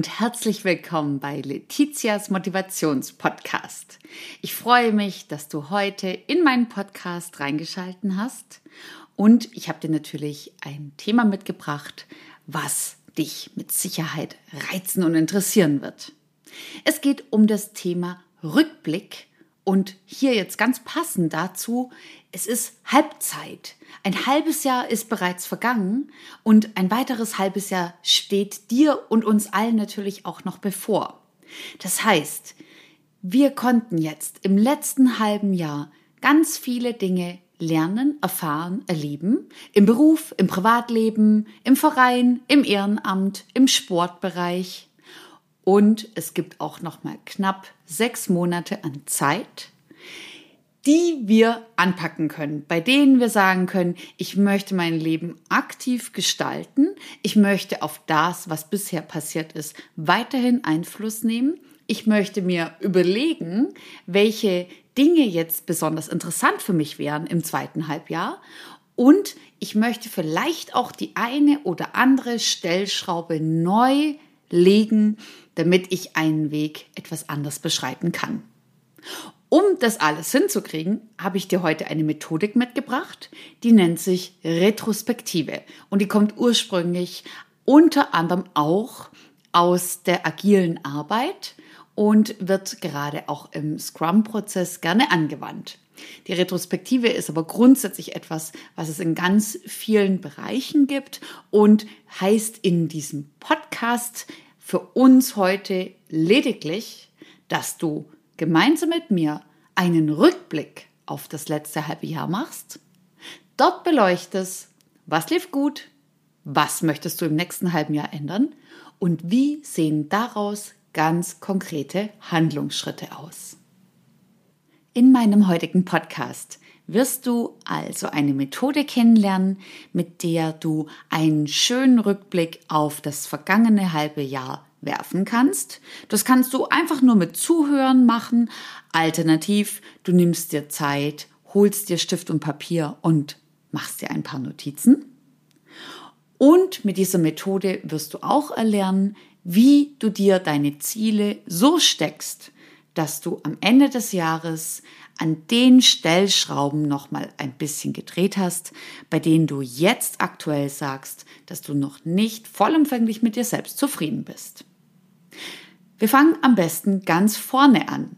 Und herzlich willkommen bei Letizias Motivationspodcast. Ich freue mich, dass du heute in meinen Podcast reingeschalten hast und ich habe dir natürlich ein Thema mitgebracht, was dich mit Sicherheit reizen und interessieren wird. Es geht um das Thema Rückblick und hier jetzt ganz passend dazu, es ist Halbzeit. Ein halbes Jahr ist bereits vergangen und ein weiteres halbes Jahr steht dir und uns allen natürlich auch noch bevor. Das heißt, wir konnten jetzt im letzten halben Jahr ganz viele Dinge lernen, erfahren, erleben. Im Beruf, im Privatleben, im Verein, im Ehrenamt, im Sportbereich. Und es gibt auch noch mal knapp sechs Monate an Zeit, die wir anpacken können, bei denen wir sagen können, ich möchte mein Leben aktiv gestalten, ich möchte auf das, was bisher passiert ist, weiterhin Einfluss nehmen, ich möchte mir überlegen, welche Dinge jetzt besonders interessant für mich wären im zweiten Halbjahr und ich möchte vielleicht auch die eine oder andere Stellschraube neu legen, damit ich einen Weg etwas anders beschreiten kann. Um das alles hinzukriegen, habe ich dir heute eine Methodik mitgebracht, die nennt sich Retrospektive und die kommt ursprünglich unter anderem auch aus der agilen Arbeit und wird gerade auch im Scrum-Prozess gerne angewandt. Die Retrospektive ist aber grundsätzlich etwas, was es in ganz vielen Bereichen gibt und heißt in diesem Podcast für uns heute lediglich, dass du gemeinsam mit mir einen Rückblick auf das letzte halbe Jahr machst, dort beleuchtest, was lief gut, was möchtest du im nächsten halben Jahr ändern und wie sehen daraus ganz konkrete Handlungsschritte aus. In meinem heutigen Podcast wirst du also eine Methode kennenlernen, mit der du einen schönen Rückblick auf das vergangene halbe Jahr werfen kannst. Das kannst du einfach nur mit Zuhören machen. Alternativ, du nimmst dir Zeit, holst dir Stift und Papier und machst dir ein paar Notizen. Und mit dieser Methode wirst du auch erlernen, wie du dir deine Ziele so steckst, dass du am Ende des Jahres an den Stellschrauben noch mal ein bisschen gedreht hast, bei denen du jetzt aktuell sagst, dass du noch nicht vollumfänglich mit dir selbst zufrieden bist. Wir fangen am besten ganz vorne an.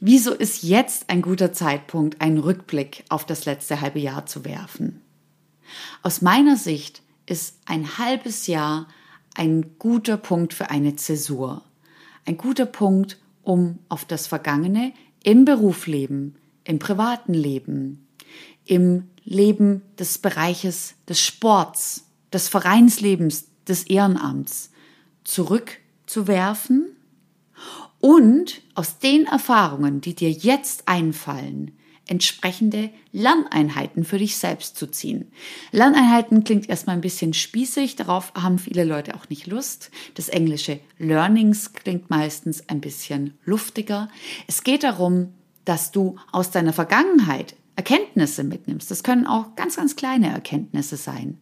Wieso ist jetzt ein guter Zeitpunkt, einen Rückblick auf das letzte halbe Jahr zu werfen? Aus meiner Sicht ist ein halbes Jahr ein guter Punkt für eine Zäsur. Ein guter Punkt, um auf das Vergangene im Berufsleben, im privaten Leben, im Leben des Bereiches des Sports, des Vereinslebens, des Ehrenamts zurückzuwerfen und aus den Erfahrungen, die dir jetzt einfallen, entsprechende Lerneinheiten für dich selbst zu ziehen. Lerneinheiten klingt erstmal ein bisschen spießig, darauf haben viele Leute auch nicht Lust. Das englische Learnings klingt meistens ein bisschen luftiger. Es geht darum, dass du aus deiner Vergangenheit Erkenntnisse mitnimmst. Das können auch ganz, ganz kleine Erkenntnisse sein,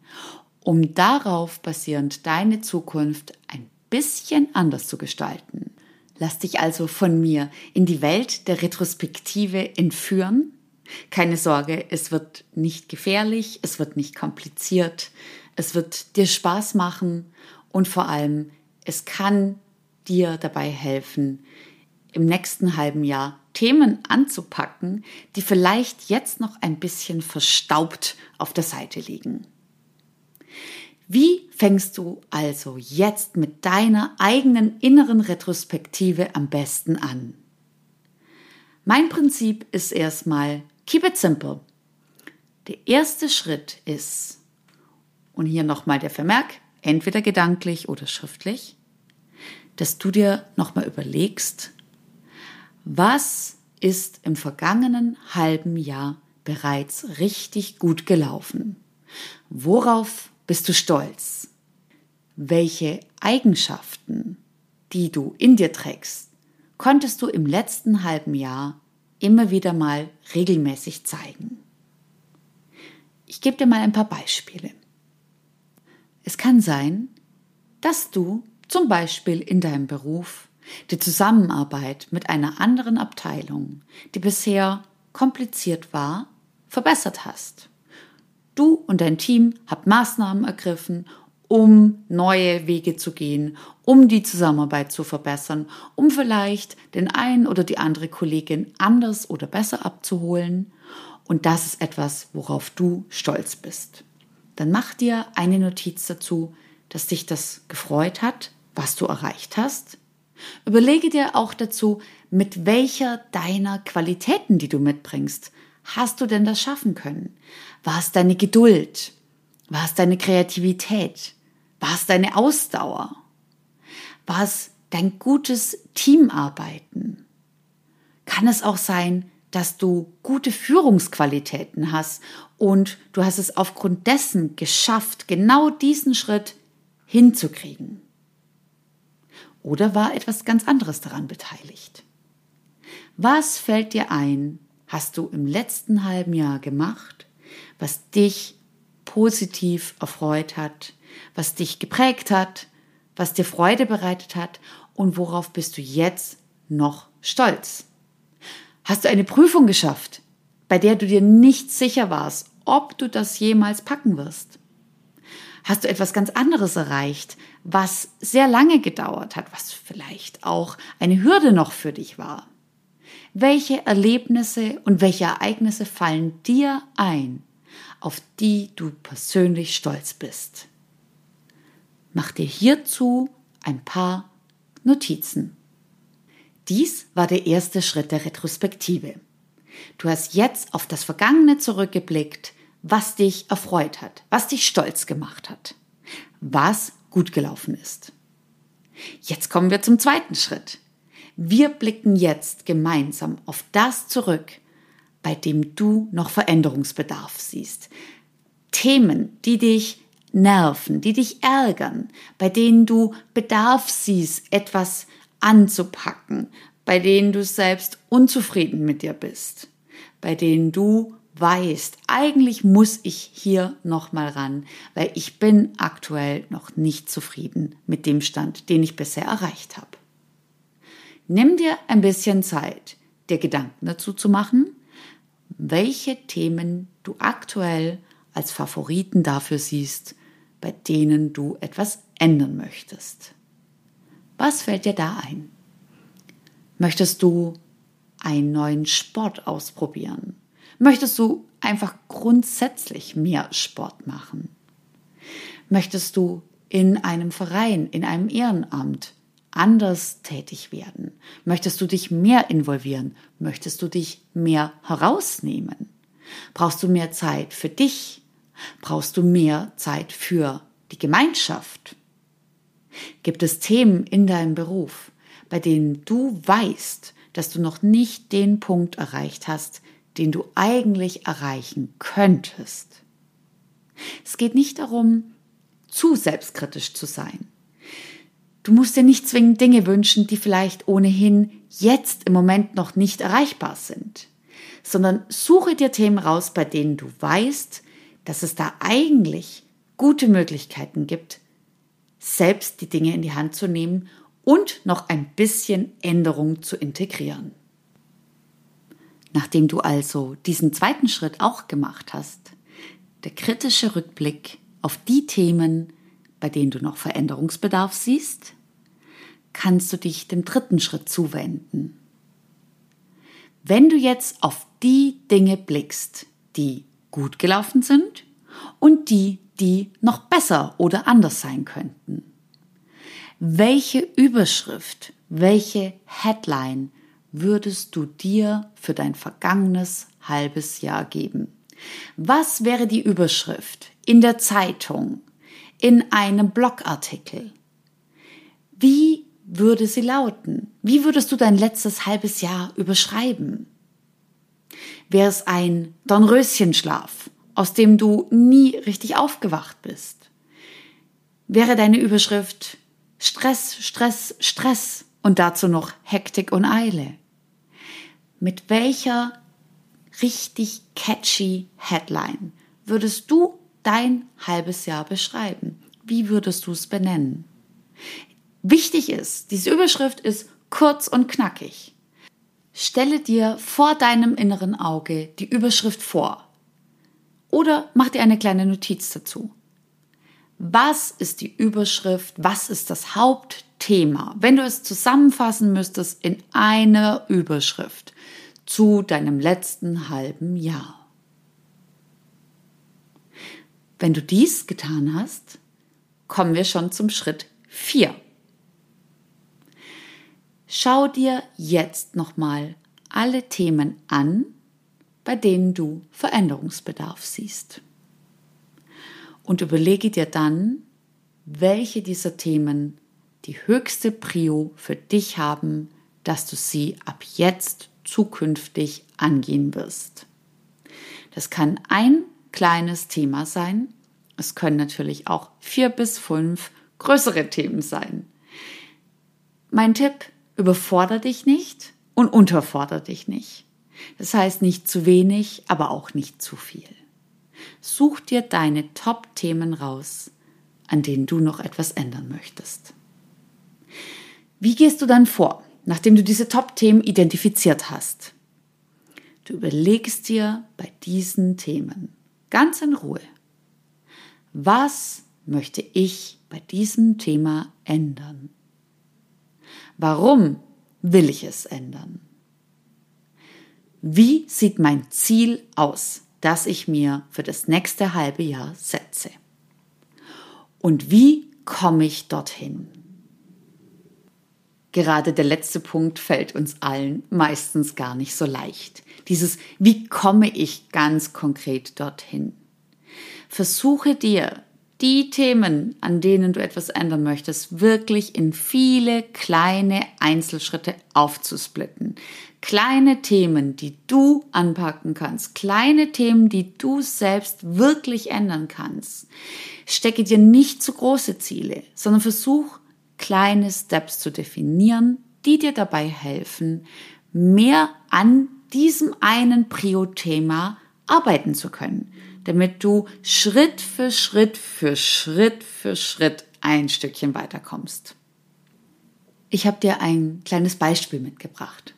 um darauf basierend deine Zukunft ein bisschen anders zu gestalten. Lass dich also von mir in die Welt der Retrospektive entführen keine Sorge, es wird nicht gefährlich, es wird nicht kompliziert, es wird dir Spaß machen und vor allem, es kann dir dabei helfen, im nächsten halben Jahr Themen anzupacken, die vielleicht jetzt noch ein bisschen verstaubt auf der Seite liegen. Wie fängst du also jetzt mit deiner eigenen inneren Retrospektive am besten an? Mein Prinzip ist erstmal, Keep it simple. Der erste Schritt ist, und hier nochmal der Vermerk, entweder gedanklich oder schriftlich, dass du dir nochmal überlegst, was ist im vergangenen halben Jahr bereits richtig gut gelaufen? Worauf bist du stolz? Welche Eigenschaften, die du in dir trägst, konntest du im letzten halben Jahr immer wieder mal regelmäßig zeigen. Ich gebe dir mal ein paar Beispiele. Es kann sein, dass du zum Beispiel in deinem Beruf, die Zusammenarbeit mit einer anderen Abteilung, die bisher kompliziert war, verbessert hast. Du und dein Team habt Maßnahmen ergriffen, um neue Wege zu gehen, um die Zusammenarbeit zu verbessern, um vielleicht den einen oder die andere Kollegin anders oder besser abzuholen. Und das ist etwas, worauf du stolz bist. Dann mach dir eine Notiz dazu, dass dich das gefreut hat, was du erreicht hast. Überlege dir auch dazu, mit welcher deiner Qualitäten, die du mitbringst, hast du denn das schaffen können? War es deine Geduld? War es deine Kreativität? War es deine Ausdauer? War es dein gutes Teamarbeiten? Kann es auch sein, dass du gute Führungsqualitäten hast und du hast es aufgrund dessen geschafft, genau diesen Schritt hinzukriegen? Oder war etwas ganz anderes daran beteiligt? Was fällt dir ein, hast du im letzten halben Jahr gemacht, was dich positiv erfreut hat, was dich geprägt hat, was dir Freude bereitet hat und worauf bist du jetzt noch stolz? Hast du eine Prüfung geschafft, bei der du dir nicht sicher warst, ob du das jemals packen wirst? Hast du etwas ganz anderes erreicht, was sehr lange gedauert hat, was vielleicht auch eine Hürde noch für dich war? Welche Erlebnisse und welche Ereignisse fallen dir ein, auf die du persönlich stolz bist? Mach dir hierzu ein paar Notizen. Dies war der erste Schritt der Retrospektive. Du hast jetzt auf das Vergangene zurückgeblickt, was dich erfreut hat, was dich stolz gemacht hat, was gut gelaufen ist. Jetzt kommen wir zum zweiten Schritt. Wir blicken jetzt gemeinsam auf das zurück, bei dem du noch Veränderungsbedarf siehst. Themen, die dich nerven, die dich ärgern, bei denen du Bedarf siehst, etwas anzupacken, bei denen du selbst unzufrieden mit dir bist, bei denen du weißt, eigentlich muss ich hier noch mal ran, weil ich bin aktuell noch nicht zufrieden mit dem Stand, den ich bisher erreicht habe. Nimm dir ein bisschen Zeit, dir Gedanken dazu zu machen, welche Themen du aktuell als Favoriten dafür siehst, bei denen du etwas ändern möchtest. Was fällt dir da ein? Möchtest du einen neuen Sport ausprobieren? Möchtest du einfach grundsätzlich mehr Sport machen? Möchtest du in einem Verein, in einem Ehrenamt anders tätig werden? Möchtest du dich mehr involvieren? Möchtest du dich mehr herausnehmen? Brauchst du mehr Zeit für dich? Brauchst du mehr Zeit für die Gemeinschaft? Gibt es Themen in deinem Beruf, bei denen du weißt, dass du noch nicht den Punkt erreicht hast, den du eigentlich erreichen könntest. Es geht nicht darum, zu selbstkritisch zu sein. Du musst dir nicht zwingend Dinge wünschen, die vielleicht ohnehin jetzt im Moment noch nicht erreichbar sind, sondern suche dir Themen raus, bei denen du weißt, dass es da eigentlich gute Möglichkeiten gibt, selbst die Dinge in die Hand zu nehmen und noch ein bisschen Änderung zu integrieren. Nachdem du also diesen zweiten Schritt auch gemacht hast, der kritische Rückblick auf die Themen, bei denen du noch Veränderungsbedarf siehst, kannst du dich dem dritten Schritt zuwenden. Wenn du jetzt auf die Dinge blickst, die gut gelaufen sind und die, die noch besser oder anders sein könnten. Welche Überschrift, welche Headline würdest du dir für dein vergangenes halbes Jahr geben? Was wäre die Überschrift in der Zeitung, in einem Blogartikel? Wie würde sie lauten? Wie würdest du dein letztes halbes Jahr überschreiben? Wäre es ein Dornröschenschlaf, aus dem du nie richtig aufgewacht bist? Wäre deine Überschrift Stress, Stress, Stress und dazu noch Hektik und Eile? Mit welcher richtig catchy Headline würdest du dein halbes Jahr beschreiben? Wie würdest du es benennen? Wichtig ist, diese Überschrift ist kurz und knackig. Stelle dir vor deinem inneren Auge die Überschrift vor. Oder mach dir eine kleine Notiz dazu. Was ist die Überschrift? Was ist das Hauptthema? Wenn du es zusammenfassen müsstest in einer Überschrift zu deinem letzten halben Jahr. Wenn du dies getan hast, kommen wir schon zum Schritt 4. Schau dir jetzt nochmal alle Themen an, bei denen du Veränderungsbedarf siehst und überlege dir dann, welche dieser Themen die höchste Prio für dich haben, dass du sie ab jetzt zukünftig angehen wirst. Das kann ein kleines Thema sein. Es können natürlich auch vier bis fünf größere Themen sein. Mein Tipp, überforder dich nicht und unterforder dich nicht. Das heißt nicht zu wenig, aber auch nicht zu viel. Such dir deine Top-Themen raus, an denen du noch etwas ändern möchtest. Wie gehst du dann vor, nachdem du diese Top-Themen identifiziert hast? Du überlegst dir bei diesen Themen ganz in Ruhe, was möchte ich bei diesem Thema ändern? Warum will ich es ändern? Wie sieht mein Ziel aus? das ich mir für das nächste halbe Jahr setze. Und wie komme ich dorthin? Gerade der letzte Punkt fällt uns allen meistens gar nicht so leicht. Dieses, wie komme ich ganz konkret dorthin? Versuche dir die Themen, an denen du etwas ändern möchtest, wirklich in viele kleine Einzelschritte aufzusplitten. Kleine Themen, die du anpacken kannst, kleine Themen, die du selbst wirklich ändern kannst. Stecke dir nicht zu große Ziele, sondern versuch kleine Steps zu definieren, die dir dabei helfen, mehr an diesem einen Prio-Thema arbeiten zu können damit du Schritt für Schritt für Schritt für Schritt ein Stückchen weiterkommst. Ich habe dir ein kleines Beispiel mitgebracht.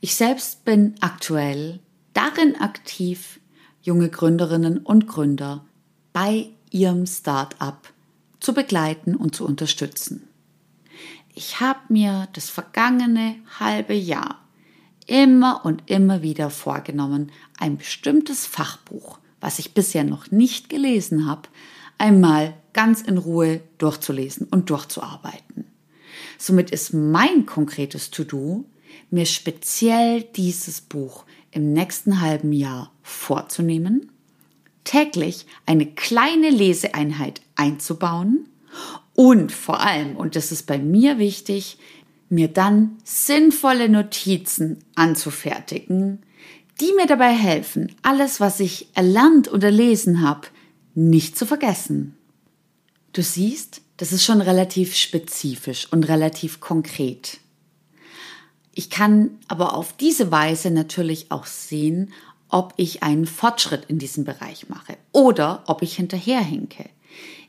Ich selbst bin aktuell darin aktiv, junge Gründerinnen und Gründer bei ihrem Start-up zu begleiten und zu unterstützen. Ich habe mir das vergangene halbe Jahr immer und immer wieder vorgenommen, ein bestimmtes Fachbuch, was ich bisher noch nicht gelesen habe, einmal ganz in Ruhe durchzulesen und durchzuarbeiten. Somit ist mein konkretes To-Do, mir speziell dieses Buch im nächsten halben Jahr vorzunehmen, täglich eine kleine Leseeinheit einzubauen und vor allem, und das ist bei mir wichtig, mir dann sinnvolle Notizen anzufertigen, die mir dabei helfen, alles, was ich erlernt oder erlesen habe, nicht zu vergessen. Du siehst, das ist schon relativ spezifisch und relativ konkret. Ich kann aber auf diese Weise natürlich auch sehen, ob ich einen Fortschritt in diesem Bereich mache oder ob ich hinterherhinke.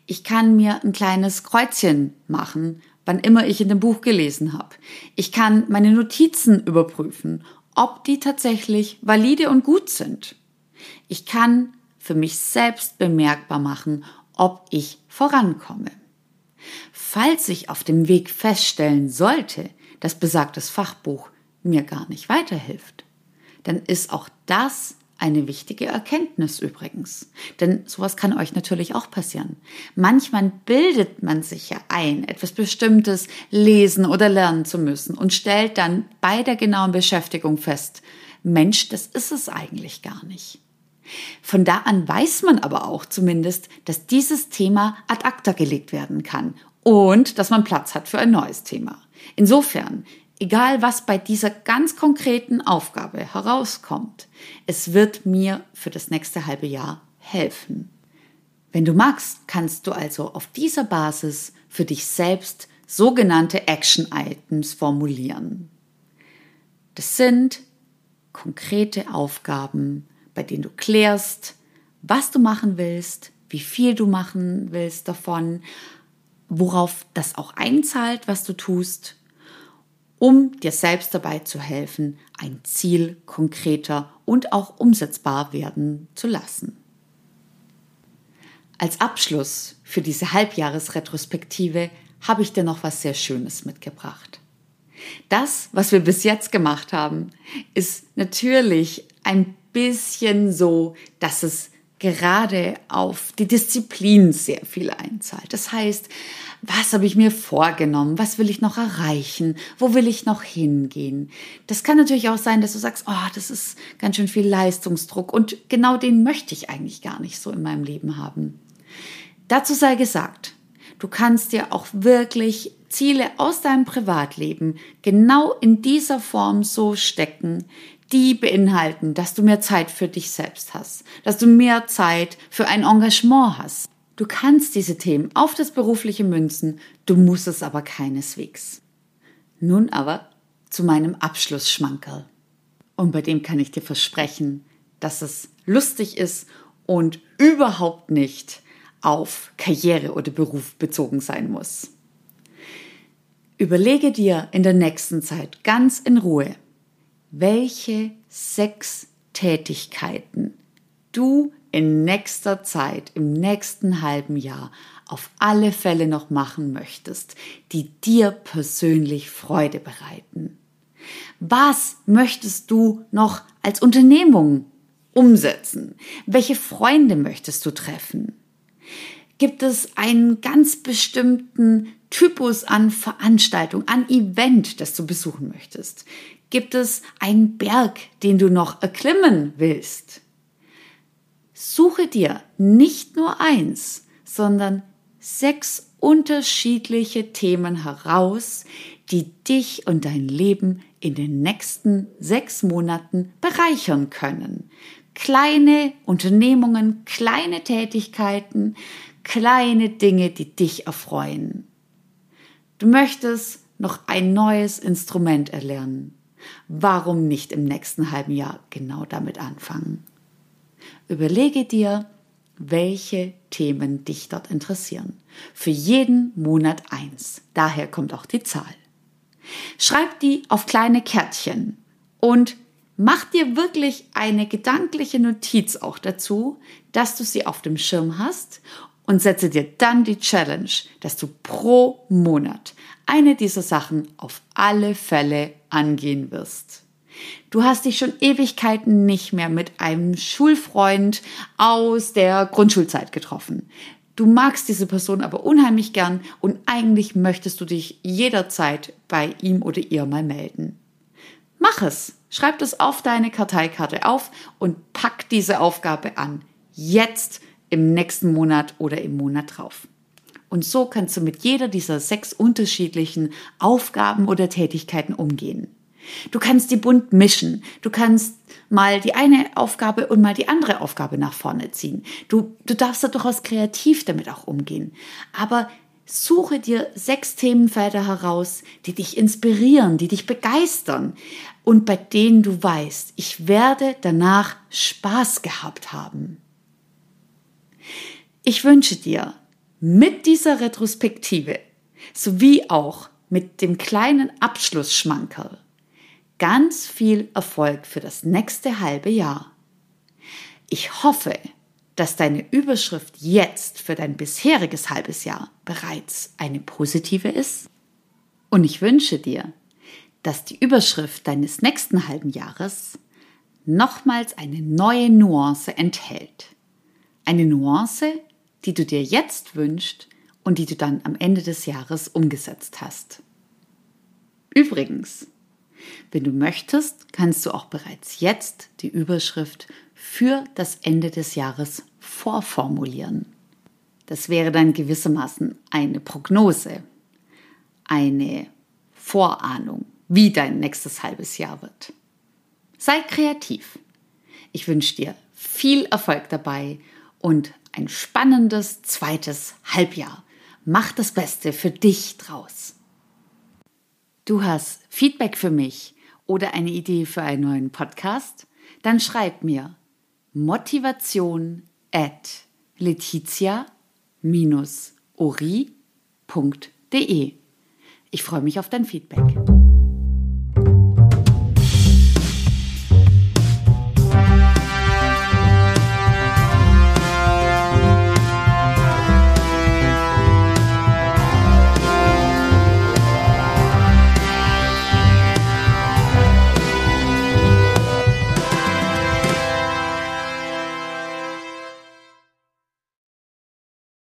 Ich kann mir ein kleines Kreuzchen machen, wann immer ich in dem Buch gelesen habe. Ich kann meine Notizen überprüfen, ob die tatsächlich valide und gut sind. Ich kann für mich selbst bemerkbar machen, ob ich vorankomme. Falls ich auf dem Weg feststellen sollte, dass besagtes Fachbuch mir gar nicht weiterhilft, dann ist auch das eine wichtige Erkenntnis übrigens. Denn sowas kann euch natürlich auch passieren. Manchmal bildet man sich ja ein, etwas Bestimmtes lesen oder lernen zu müssen und stellt dann bei der genauen Beschäftigung fest, Mensch, das ist es eigentlich gar nicht. Von da an weiß man aber auch zumindest, dass dieses Thema ad acta gelegt werden kann und dass man Platz hat für ein neues Thema. Insofern Egal was bei dieser ganz konkreten Aufgabe herauskommt, es wird mir für das nächste halbe Jahr helfen. Wenn du magst, kannst du also auf dieser Basis für dich selbst sogenannte Action Items formulieren. Das sind konkrete Aufgaben, bei denen du klärst, was du machen willst, wie viel du machen willst davon worauf das auch einzahlt, was du tust, um dir selbst dabei zu helfen, ein Ziel konkreter und auch umsetzbar werden zu lassen. Als Abschluss für diese Halbjahresretrospektive habe ich dir noch was sehr Schönes mitgebracht. Das, was wir bis jetzt gemacht haben, ist natürlich ein bisschen so, dass es gerade auf die Disziplin sehr viel einzahlt. Das heißt, was habe ich mir vorgenommen? Was will ich noch erreichen? Wo will ich noch hingehen? Das kann natürlich auch sein, dass du sagst, oh, das ist ganz schön viel Leistungsdruck und genau den möchte ich eigentlich gar nicht so in meinem Leben haben. Dazu sei gesagt, du kannst dir auch wirklich Ziele aus deinem Privatleben genau in dieser Form so stecken, die beinhalten, dass du mehr Zeit für dich selbst hast, dass du mehr Zeit für ein Engagement hast. Du kannst diese Themen auf das berufliche münzen, du musst es aber keineswegs. Nun aber zu meinem Abschlussschmankerl. Und bei dem kann ich dir versprechen, dass es lustig ist und überhaupt nicht auf Karriere oder Beruf bezogen sein muss. Überlege dir in der nächsten Zeit ganz in Ruhe, welche sechs Tätigkeiten du in nächster Zeit, im nächsten halben Jahr auf alle Fälle noch machen möchtest, die dir persönlich Freude bereiten. Was möchtest du noch als Unternehmung umsetzen? Welche Freunde möchtest du treffen? Gibt es einen ganz bestimmten Typus an Veranstaltung, an Event, das du besuchen möchtest? Gibt es einen Berg, den du noch erklimmen willst? Suche dir nicht nur eins, sondern sechs unterschiedliche Themen heraus, die dich und dein Leben in den nächsten sechs Monaten bereichern können. Kleine Unternehmungen, kleine Tätigkeiten, kleine Dinge, die dich erfreuen. Du möchtest noch ein neues Instrument erlernen. Warum nicht im nächsten halben Jahr genau damit anfangen? Überlege dir, welche Themen dich dort interessieren. Für jeden Monat eins. Daher kommt auch die Zahl. Schreib die auf kleine Kärtchen und mach dir wirklich eine gedankliche Notiz auch dazu, dass du sie auf dem Schirm hast und setze dir dann die Challenge, dass du pro Monat eine dieser Sachen auf alle Fälle angehen wirst. Du hast dich schon Ewigkeiten nicht mehr mit einem Schulfreund aus der Grundschulzeit getroffen. Du magst diese Person aber unheimlich gern und eigentlich möchtest du dich jederzeit bei ihm oder ihr mal melden. Mach es. Schreib das auf deine Karteikarte auf und pack diese Aufgabe an. Jetzt im nächsten Monat oder im Monat drauf. Und so kannst du mit jeder dieser sechs unterschiedlichen Aufgaben oder Tätigkeiten umgehen. Du kannst die bunt mischen. Du kannst mal die eine Aufgabe und mal die andere Aufgabe nach vorne ziehen. Du, du darfst da durchaus kreativ damit auch umgehen. Aber suche dir sechs Themenfelder heraus, die dich inspirieren, die dich begeistern und bei denen du weißt, ich werde danach Spaß gehabt haben. Ich wünsche dir mit dieser Retrospektive sowie auch mit dem kleinen Abschlussschmankerl ganz viel Erfolg für das nächste halbe Jahr. Ich hoffe, dass deine Überschrift jetzt für dein bisheriges halbes Jahr bereits eine positive ist. Und ich wünsche dir, dass die Überschrift deines nächsten halben Jahres nochmals eine neue Nuance enthält. Eine Nuance, die du dir jetzt wünschst und die du dann am Ende des Jahres umgesetzt hast. Übrigens, wenn du möchtest, kannst du auch bereits jetzt die Überschrift für das Ende des Jahres vorformulieren. Das wäre dann gewissermaßen eine Prognose, eine Vorahnung, wie dein nächstes halbes Jahr wird. Sei kreativ. Ich wünsche dir viel Erfolg dabei und ein spannendes zweites Halbjahr. Mach das Beste für dich draus. Du hast Feedback für mich oder eine Idee für einen neuen Podcast? Dann schreib mir motivation at letizia-ori www.ccc.de. Ich freue mich auf dein Feedback.